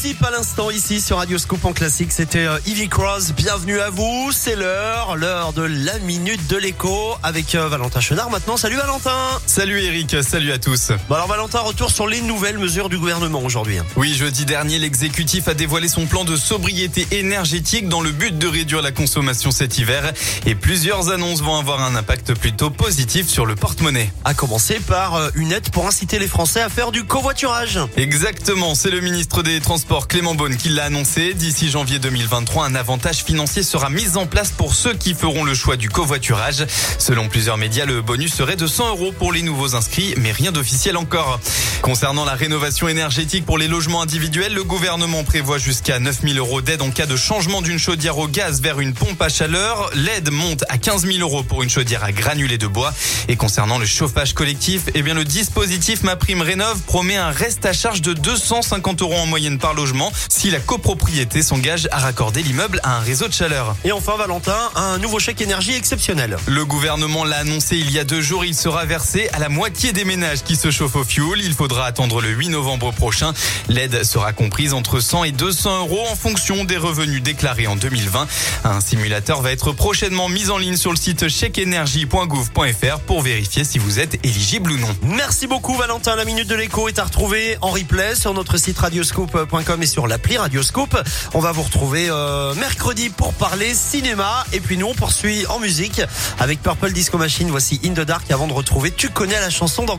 Principe à l'instant ici sur Radio Scoop en classique, c'était euh, Ivy Cross. Bienvenue à vous, c'est l'heure, l'heure de la minute de l'écho avec euh, Valentin Chenard maintenant. Salut Valentin Salut Eric, salut à tous. Bon alors Valentin, retour sur les nouvelles mesures du gouvernement aujourd'hui. hein. Oui, jeudi dernier, l'exécutif a dévoilé son plan de sobriété énergétique dans le but de réduire la consommation cet hiver. Et plusieurs annonces vont avoir un impact plutôt positif sur le porte-monnaie. À commencer par euh, une aide pour inciter les Français à faire du covoiturage. Exactement, c'est le ministre des Transports Clément Beaune qui l'a annoncé. D'ici janvier 2023, un avantage financier sera mis en place pour ceux qui feront le choix du covoiturage. Selon plusieurs médias, le bonus serait de 100 euros pour les nouveaux inscrits, mais rien d'officiel encore. Concernant la rénovation énergétique pour les logements individuels, le gouvernement prévoit jusqu'à 9000 euros d'aide en cas de changement d'une chaudière au gaz vers une pompe à chaleur. L'aide monte à 15 000 euros pour une chaudière à granulés de bois. Et concernant le chauffage collectif, eh bien le dispositif Ma Prime Rénov promet un reste à charge de 250 euros en moyenne par logement si la copropriété s'engage à raccorder l'immeuble à un réseau de chaleur. Et enfin Valentin, un nouveau chèque énergie exceptionnel. Le gouvernement l'a annoncé il y a deux jours, il sera versé à la moitié des ménages qui se chauffent au fioul. Il faudra attendre le 8 novembre prochain. L'aide sera comprise entre 100 et 200 euros en fonction des revenus déclarés en 2020. Un simulateur va être prochainement mis en ligne sur le site chèqueénergie.gouv.fr pour vérifier si vous êtes éligible ou non. Merci beaucoup Valentin. La minute de l'écho est à retrouver en replay sur notre site et sur l'appli Radioscope. On va vous retrouver euh, mercredi pour parler cinéma. Et puis nous on poursuit en musique avec Purple Disco Machine. Voici In the Dark avant de retrouver Tu connais la chanson dans quel